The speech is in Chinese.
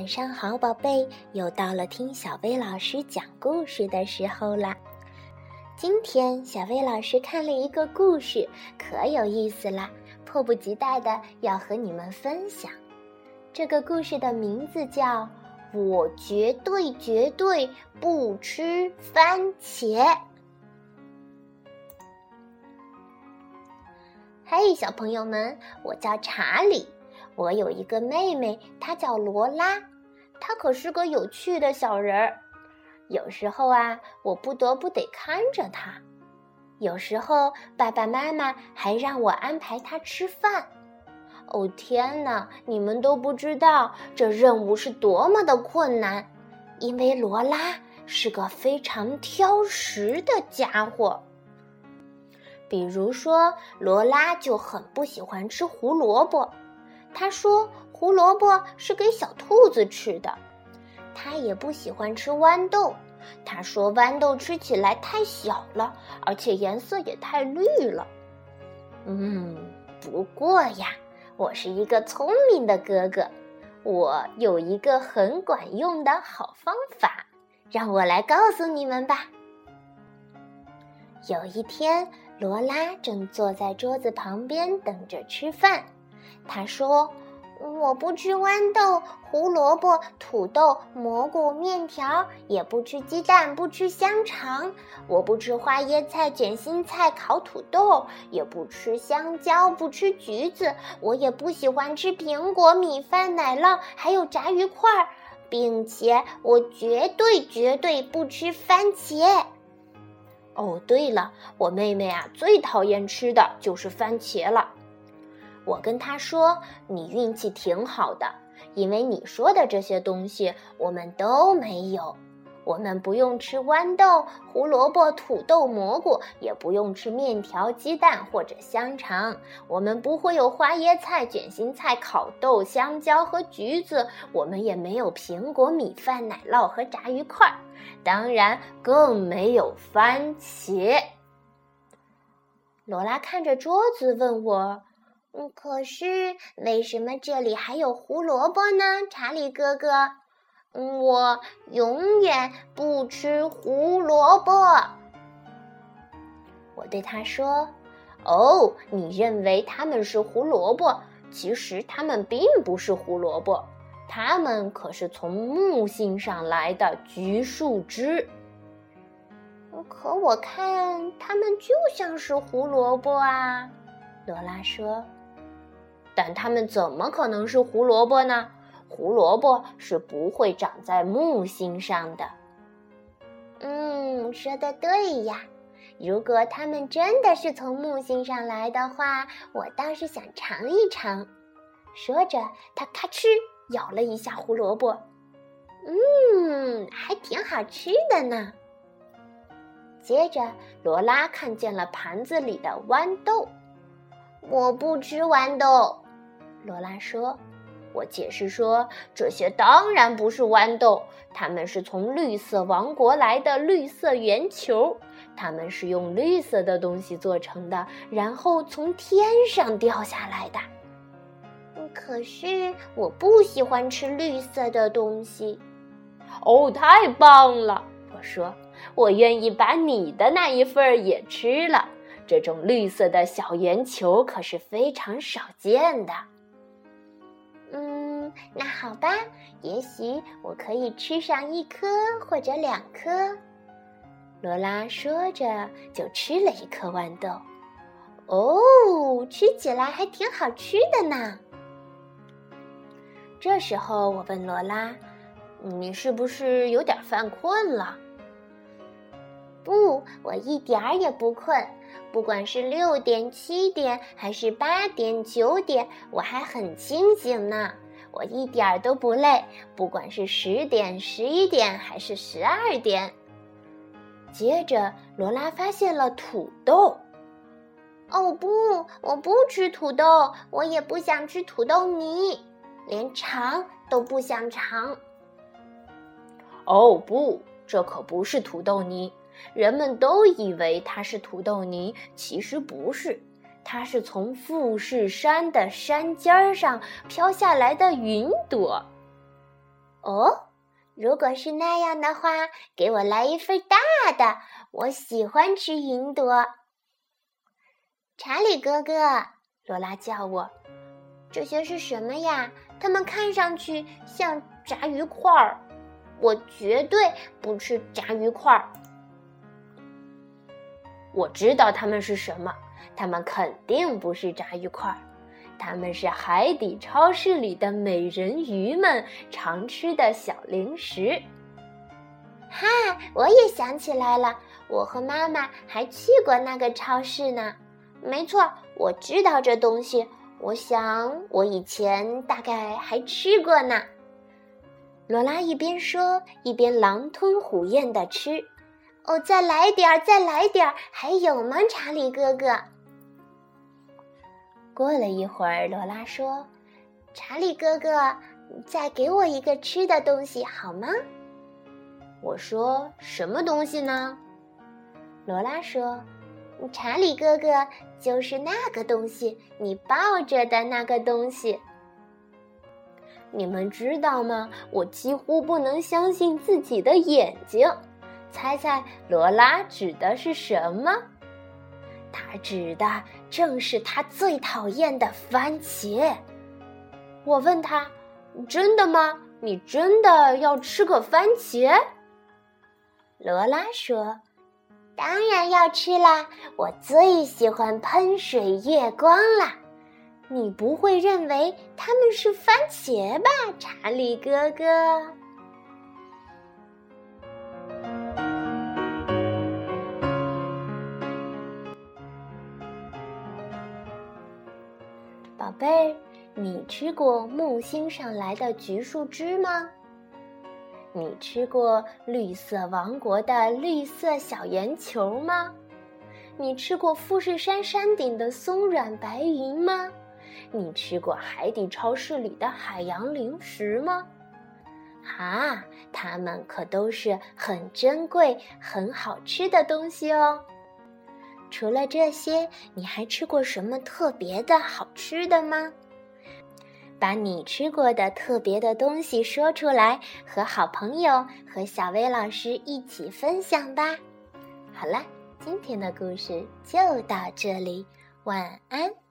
晚上好，宝贝，又到了听小薇老师讲故事的时候啦。今天小薇老师看了一个故事，可有意思啦，迫不及待的要和你们分享。这个故事的名字叫《我绝对绝对不吃番茄》。嘿，小朋友们，我叫查理。我有一个妹妹，她叫罗拉，他可是个有趣的小人儿。有时候啊，我不得不得看着他；有时候爸爸妈妈还让我安排他吃饭。哦天哪，你们都不知道这任务是多么的困难，因为罗拉是个非常挑食的家伙。比如说，罗拉就很不喜欢吃胡萝卜。他说：“胡萝卜是给小兔子吃的。”他也不喜欢吃豌豆。他说：“豌豆吃起来太小了，而且颜色也太绿了。”嗯，不过呀，我是一个聪明的哥哥，我有一个很管用的好方法，让我来告诉你们吧。有一天，罗拉正坐在桌子旁边等着吃饭。他说：“我不吃豌豆、胡萝卜、土豆、蘑菇、面条，也不吃鸡蛋，不吃香肠。我不吃花椰菜、卷心菜、烤土豆，也不吃香蕉，不吃橘子。我也不喜欢吃苹果、米饭、奶酪，还有炸鱼块儿，并且我绝对绝对不吃番茄。哦，对了，我妹妹啊，最讨厌吃的就是番茄了。”我跟他说：“你运气挺好的，因为你说的这些东西我们都没有。我们不用吃豌豆、胡萝卜、土豆、蘑菇，也不用吃面条、鸡蛋或者香肠。我们不会有花椰菜、卷心菜、烤豆、香蕉和橘子。我们也没有苹果、米饭、奶酪和炸鱼块。当然，更没有番茄。”罗拉看着桌子问我。嗯，可是为什么这里还有胡萝卜呢，查理哥哥？嗯，我永远不吃胡萝卜。我对他说：“哦，你认为它们是胡萝卜？其实它们并不是胡萝卜，它们可是从木星上来的橘树枝。可我看它们就像是胡萝卜啊。”罗拉说。但它们怎么可能是胡萝卜呢？胡萝卜是不会长在木星上的。嗯，说的对呀。如果它们真的是从木星上来的话，我倒是想尝一尝。说着，他咔哧咬了一下胡萝卜。嗯，还挺好吃的呢。接着，罗拉看见了盘子里的豌豆。我不吃豌豆。罗拉说：“我解释说，这些当然不是豌豆，它们是从绿色王国来的绿色圆球，它们是用绿色的东西做成的，然后从天上掉下来的。可是我不喜欢吃绿色的东西。”哦，太棒了！我说：“我愿意把你的那一份儿也吃了。这种绿色的小圆球可是非常少见的。”嗯那好吧，也许我可以吃上一颗或者两颗。罗拉说着，就吃了一颗豌豆。哦，吃起来还挺好吃的呢。这时候，我问罗拉：“你是不是有点犯困了？”“不，我一点儿也不困。不管是六点、七点，还是八点、九点，我还很清醒呢。”我一点儿都不累，不管是十点、十一点还是十二点。接着，罗拉发现了土豆。哦不，我不吃土豆，我也不想吃土豆泥，连尝都不想尝。哦不，这可不是土豆泥，人们都以为它是土豆泥，其实不是。它是从富士山的山尖儿上飘下来的云朵。哦，如果是那样的话，给我来一份大的。我喜欢吃云朵。查理哥哥，罗拉叫我，这些是什么呀？它们看上去像炸鱼块儿。我绝对不吃炸鱼块儿。我知道它们是什么，它们肯定不是炸鱼块儿。它们是海底超市里的美人鱼们常吃的小零食。哈，我也想起来了，我和妈妈还去过那个超市呢。没错，我知道这东西。我想我以前大概还吃过呢。罗拉一边说，一边狼吞虎咽地吃。哦，再来点儿，再来点儿，还有吗，查理哥哥？过了一会儿，罗拉说：“查理哥哥，再给我一个吃的东西好吗？”我说：“什么东西呢？”罗拉说：“查理哥哥就是那个东西，你抱着的那个东西。”你们知道吗？我几乎不能相信自己的眼睛。猜猜罗拉指的是什么？他指的正是他最讨厌的番茄。我问他：“真的吗？你真的要吃个番茄？”罗拉说：“当然要吃啦！我最喜欢喷水月光了。你不会认为它们是番茄吧，查理哥哥？”贝儿，你吃过木星上来的橘树枝吗？你吃过绿色王国的绿色小圆球吗？你吃过富士山山顶的松软白云吗？你吃过海底超市里的海洋零食吗？哈，它们可都是很珍贵、很好吃的东西哦。除了这些，你还吃过什么特别的好吃的吗？把你吃过的特别的东西说出来，和好朋友和小薇老师一起分享吧。好了，今天的故事就到这里，晚安。